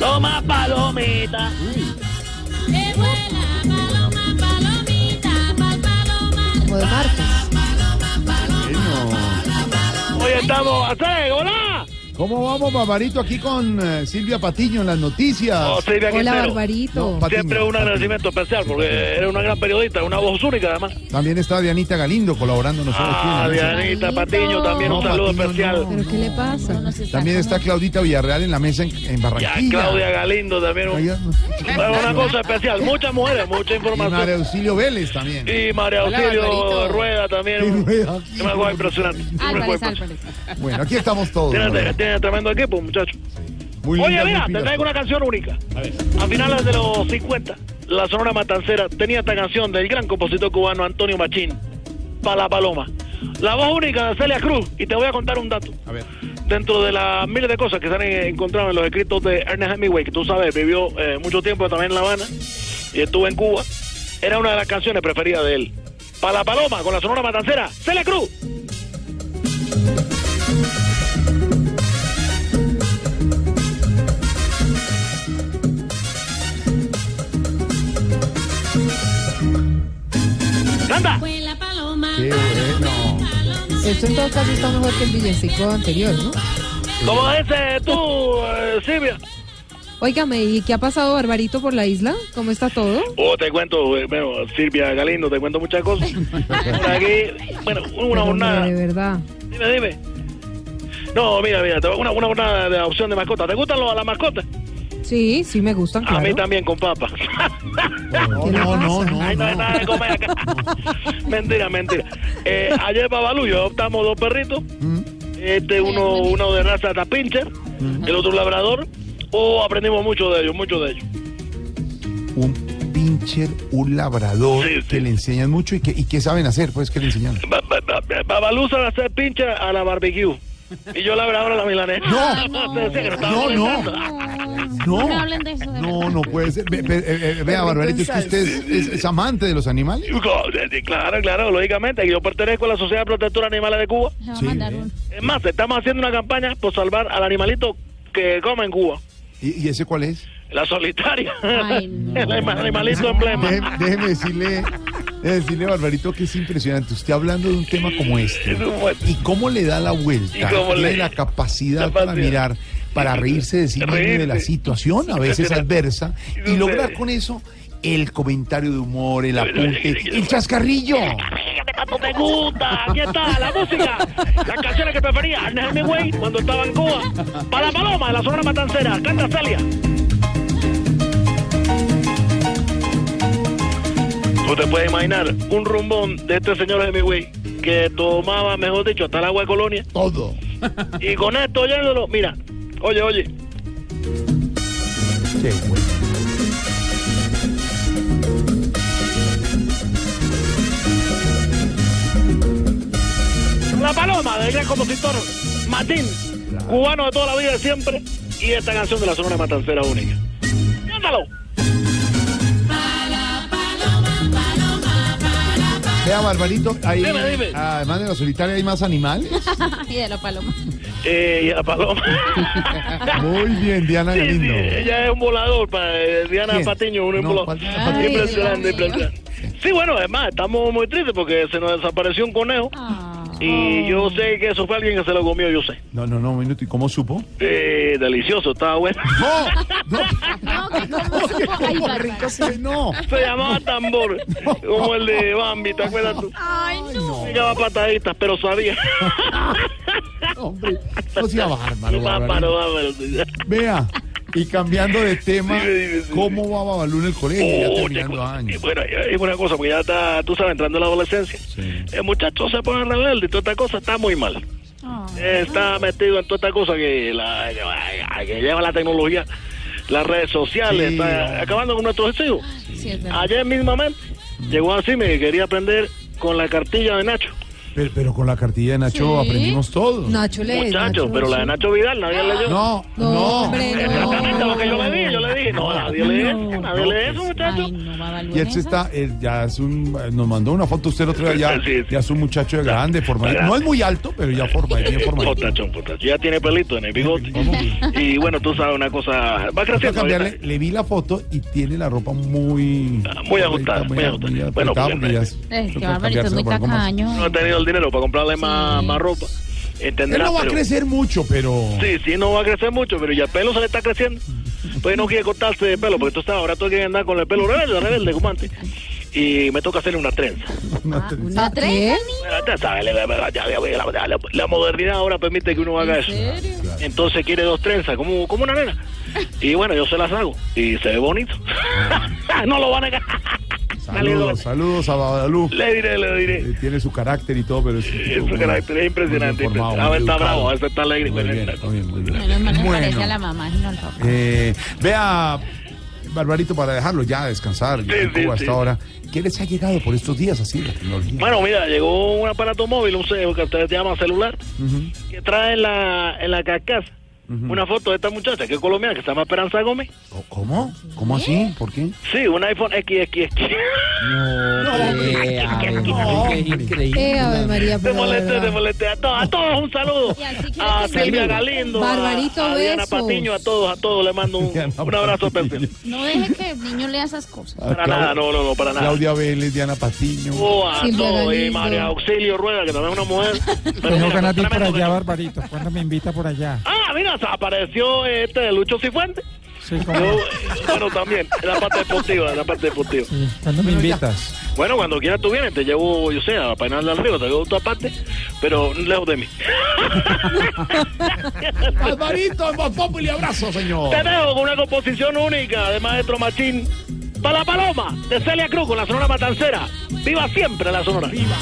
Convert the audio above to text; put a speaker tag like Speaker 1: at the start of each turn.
Speaker 1: Toma palomita.
Speaker 2: Que vuela paloma, palomita, pal palomar.
Speaker 3: Como de.
Speaker 1: Hoy estamos. ¡Hace! ¡Hola!
Speaker 4: ¿Cómo vamos, Barbarito, aquí con eh, Silvia Patiño en las noticias?
Speaker 1: Oh, Silvia
Speaker 3: Hola,
Speaker 1: Quintero.
Speaker 3: Barbarito.
Speaker 4: Patiño.
Speaker 1: Siempre un agradecimiento especial porque eres una gran periodista, una voz única además.
Speaker 4: También está Dianita Galindo colaborando nosotros.
Speaker 1: Ah. Dianita Patiño, también un saludo
Speaker 4: Patiño,
Speaker 1: especial.
Speaker 4: no.
Speaker 3: ¿Pero qué le pasa?
Speaker 4: También está Claudita Villarreal en la mesa en, en
Speaker 1: Ya,
Speaker 4: Barranquilla.
Speaker 1: Claudia Galindo también. un- una cosa especial. Muchas mujeres, mucha
Speaker 4: Y María
Speaker 1: información.
Speaker 4: Auxilio Vélez también.
Speaker 1: Y María Auxilio Rueda también. un-
Speaker 4: Sí, Rueda.
Speaker 1: Una cosa impresionante. Una cosa
Speaker 3: Álvarez,
Speaker 1: impresionante.
Speaker 3: Álvarez.
Speaker 4: Bueno, aquí estamos todos.
Speaker 1: Tiene tremendo equipo, muchachos.
Speaker 4: Muy
Speaker 1: Oye, mira, te traigo una canción única. A finales de los 50, la Sonora Matancera tenía esta canción del gran compositor cubano Antonio Machín, Pa' la Paloma. La voz única de Celia Cruz, y te voy a contar un dato.
Speaker 4: A ver.
Speaker 1: Dentro de las miles de cosas que se han encontrado en los escritos de Ernest Hemingway, que tú sabes, vivió eh, mucho tiempo también en La Habana y estuvo en Cuba, era una de las canciones preferidas de él. Pa' la Paloma, con la Sonora Matancera, Celia Cruz.
Speaker 3: Esto en todo caso está mejor que el villancico anterior, ¿no?
Speaker 1: ¿Cómo dices tú, eh, Silvia?
Speaker 3: Óigame, ¿y qué ha pasado, Barbarito, por la isla? ¿Cómo está todo?
Speaker 1: Oh, te cuento, eh, bueno, Silvia Galindo, te cuento muchas cosas. Por aquí, bueno, una jornada.
Speaker 3: De verdad.
Speaker 1: Dime, dime. No, mira, mira, una, una jornada de adopción de mascotas. ¿Te gustan las mascotas?
Speaker 3: Sí, sí me gustan,
Speaker 1: A mí también con papas.
Speaker 4: No, no, no, no.
Speaker 1: Ay, no hay
Speaker 4: no.
Speaker 1: nada de comer acá. mentira, mentira. Eh, ayer Babalú, yo adoptamos dos perritos.
Speaker 4: Mm.
Speaker 1: Este, uno, uno de raza tapincher, el otro labrador. Oh, aprendimos mucho de ellos, mucho de ellos.
Speaker 4: Un pincher, un labrador
Speaker 1: Sí, sí.
Speaker 4: que le enseñan mucho y que, y que saben hacer, pues, que le enseñan.
Speaker 1: Ba- ba- ba- Babalú sabe hacer pinche a la barbecue. Y yo labrador a la milanesa.
Speaker 4: No.
Speaker 1: Te decía que no estaba
Speaker 4: No, no. No,
Speaker 2: No hablen de eso, de
Speaker 4: no, no puede ser. Ve- ve- eh, vea, Barbarito, es que usted es, amante de los animales.
Speaker 1: Claro, claro, lógicamente. Yo pertenezco a la Sociedad Protectora de Animales de Cuba.
Speaker 2: Se va a
Speaker 4: Sí,
Speaker 2: mandar uno.
Speaker 1: Es más, estamos haciendo una campaña por salvar al animalito que come en Cuba.
Speaker 4: ¿Y, y ese cuál es?
Speaker 1: La solitaria.
Speaker 2: Ay, no.
Speaker 1: El anima- animalito emblema.
Speaker 4: Déjeme, déjeme decirle, déjeme decirle, Barbarito, que es impresionante. Usted hablando de un tema como este.
Speaker 1: Es un buen-
Speaker 4: ¿Y cómo le da la vuelta?
Speaker 1: ¿Y cómo
Speaker 4: Tiene
Speaker 1: le-
Speaker 4: la capacidad
Speaker 1: la
Speaker 4: para
Speaker 1: capacidad.
Speaker 4: mirar, para reírse de sí mismo de la situación, a veces adversa, y lograr con eso el comentario de humor, el apunte, el chascarrillo.
Speaker 1: ¿Qué tanto te gusta? Aquí está la música. Las canciones que prefería Ernest Hemingway cuando estaba en Cuba. Para la paloma de la zona matancera. Canta Celia. Tú te puedes imaginar un rumbón de este señor Hemingway que tomaba, mejor dicho, hasta el agua de colonia.
Speaker 4: Todo.
Speaker 1: Y con esto oyéndolo, mira, oye, oye.
Speaker 4: Qué bueno.
Speaker 1: La paloma del gran compositor Martín, cubano de toda la vida de siempre, y esta canción de la Sonora Matancera única. ¡Cántalo!
Speaker 4: Vea, Barbarito, ahí,
Speaker 1: Dime, dime.
Speaker 4: además de la solitaria, hay más animales.
Speaker 2: Y de la paloma.
Speaker 1: Eh, y a la paloma.
Speaker 4: Muy bien, Diana
Speaker 1: Sí, sí,
Speaker 4: Galindo.
Speaker 1: ella es un volador para eh, Diana
Speaker 4: ¿Quién?
Speaker 1: Patiño, un
Speaker 4: No,
Speaker 1: volador.
Speaker 4: ¿cuál-
Speaker 3: Ay,
Speaker 1: impresionante, impresionante. Sí, bueno, además, estamos muy tristes porque se nos desapareció un conejo.
Speaker 2: Ah.
Speaker 1: Y yo sé que eso fue alguien que se lo comió, yo sé.
Speaker 4: No, no, no, un minuto. ¿Y cómo supo?
Speaker 1: Eh, delicioso, estaba bueno.
Speaker 4: No, no,
Speaker 2: No, que como supo. Ay, Bárbara.
Speaker 4: que no.
Speaker 1: Se llamaba tambor, como el de Bambi, ¿te acuerdas tú?
Speaker 2: Ay, no.
Speaker 1: Pegaba pataditas, pero sabía.
Speaker 4: Hombre, no sea bárbaro,
Speaker 1: Bárbaro.
Speaker 4: Vea, y cambiando de tema. ¿cómo va Babalú en el colegio? Ya terminando
Speaker 1: te-
Speaker 4: años.
Speaker 1: Bueno, es una cosa, porque ya está, tú sabes, entrando en la adolescencia.
Speaker 4: Sí.
Speaker 1: El muchacho se pone rebelde y toda esta cosa está muy mal. Está metido en toda esta cosa que, la, que, que lleva la tecnología, las redes sociales,
Speaker 4: Sí,
Speaker 1: está acabando con nuestros hijos. Ayer mismamente llegó así, me quería aprender con la cartilla de Nacho.
Speaker 4: Pero, pero con la cartilla de Nacho
Speaker 2: Sí.
Speaker 4: aprendimos todo.
Speaker 3: Nacho le
Speaker 1: Muchachos, pero la de Nacho Vidal nadie leyó.
Speaker 4: No,
Speaker 3: No,
Speaker 4: no.
Speaker 3: hombre,
Speaker 1: Exactamente lo que yo
Speaker 3: no.
Speaker 1: le dije, yo no, nadie lee eso, nadie lee eso, muchachos.
Speaker 2: Ay, no va a valer
Speaker 4: Y él se está, él ya es un, nos mandó una foto usted el otro día, ya,
Speaker 1: Sí, sí.
Speaker 4: ya es un muchacho de grande, formadito. No es muy alto, pero ya forma, bien formadito.
Speaker 1: Potachón, potachón. Ya tiene pelito en el bigote. Y bueno, tú sabes una cosa, va
Speaker 4: Voy a
Speaker 1: creciendo.
Speaker 4: cambiarle, le vi la foto y tiene la ropa muy...
Speaker 1: Ah, muy ajustada, muy ajustada. Bueno,
Speaker 4: apretada
Speaker 1: pues,
Speaker 4: porque ya es-
Speaker 2: Es que
Speaker 4: toca
Speaker 2: Barbarito es muy
Speaker 4: cambiársela para algo más.
Speaker 2: tacaño.
Speaker 1: No he tenido el dinero para comprarle más, más ropa.
Speaker 4: Él no va a
Speaker 1: pero-
Speaker 4: crecer mucho, pero...
Speaker 1: Sí, sí, no va a crecer mucho, pero ya el pelo se le está creciendo. Pues no quiere cortarse de pelo, porque tú sabes, ahora tengo que andar con el pelo rebelde, rebelde, como antes. Y me toca hacerle una trenza.
Speaker 2: ¿Una
Speaker 3: ¿Qué?
Speaker 2: trenza,
Speaker 1: ya- ya- la, modernidad ahora permite que uno haga eso.
Speaker 2: ¿En serio?
Speaker 1: Entonces quiere dos trenzas, como, como una nena. Y bueno, yo se las hago. Y se ve bonito. no lo van a negar.
Speaker 4: Saludos, saludos a Badalú.
Speaker 1: Le diré, le diré.
Speaker 4: Eh, Tiene su carácter y todo, pero es un tipo
Speaker 1: Su
Speaker 4: muy-
Speaker 1: carácter es impresionante.
Speaker 4: muy bien formado,
Speaker 1: A ver,
Speaker 4: muy
Speaker 1: está bravo, está alegre.
Speaker 4: Muy
Speaker 1: pero
Speaker 4: bien,
Speaker 1: está-
Speaker 4: muy bien, muy bien.
Speaker 2: Menos mal le
Speaker 4: Bueno.
Speaker 2: parece a la mamá.
Speaker 4: Eh, vea, Barbarito, para dejarlo ya descansar ya
Speaker 1: Sí,
Speaker 4: en
Speaker 1: sí,
Speaker 4: Cuba
Speaker 1: sí.
Speaker 4: hasta ahora, ¿qué les ha llegado por estos días así la tecnología?
Speaker 1: Bueno, mira, llegó un aparato móvil, un que ustedes llaman celular,
Speaker 4: Ujú.
Speaker 1: que trae en la, en la carcasa una foto de esta muchacha que es colombiana, que se llama Esperanza Gómez.
Speaker 4: ¿Cómo? ¿Cómo así? ¿Por qué?
Speaker 1: Sí, un iPhone XXX.
Speaker 3: Eh, Ave María,
Speaker 1: Te molesté, te molesté. A todos, a todos un saludo. A Silvia. Galindo, a-
Speaker 3: Barbarito,
Speaker 1: a, Diana. Patiño, a todos, a todos le mando un, abrazo especial.
Speaker 2: No deje que el niño lea esas cosas.
Speaker 1: Para nada, no, no, no, para nada.
Speaker 4: Claudia Vélez, Diana Patiño.
Speaker 1: Oh, a
Speaker 3: Silvia
Speaker 1: todos, y. María Auxilio Rueda, que también es una mujer.
Speaker 5: Tengo ganas de ir por
Speaker 1: tremendo
Speaker 5: allá, Barbarito. ¿Cuándo me invita por allá?
Speaker 1: Ah, mira, se apareció este de Lucho Cifuentes.
Speaker 5: Sí.
Speaker 1: Yo, bueno, también, en la parte deportiva, en la parte deportiva.
Speaker 5: Sí, ¿Cuándo me invitas?
Speaker 1: Bueno, cuando quieras tú vienes, te llevo, yo sé, a Painar del Río, te llevo a otra parte, pero lejos de mí.
Speaker 4: Barbarito, en Voz Populi, abrazo, señor.
Speaker 1: Te dejo con una composición única de Maestro Machín. Para la Paloma, de Celia Cruz con la Sonora Matancera. ¡Viva siempre la Sonora!
Speaker 4: Viva.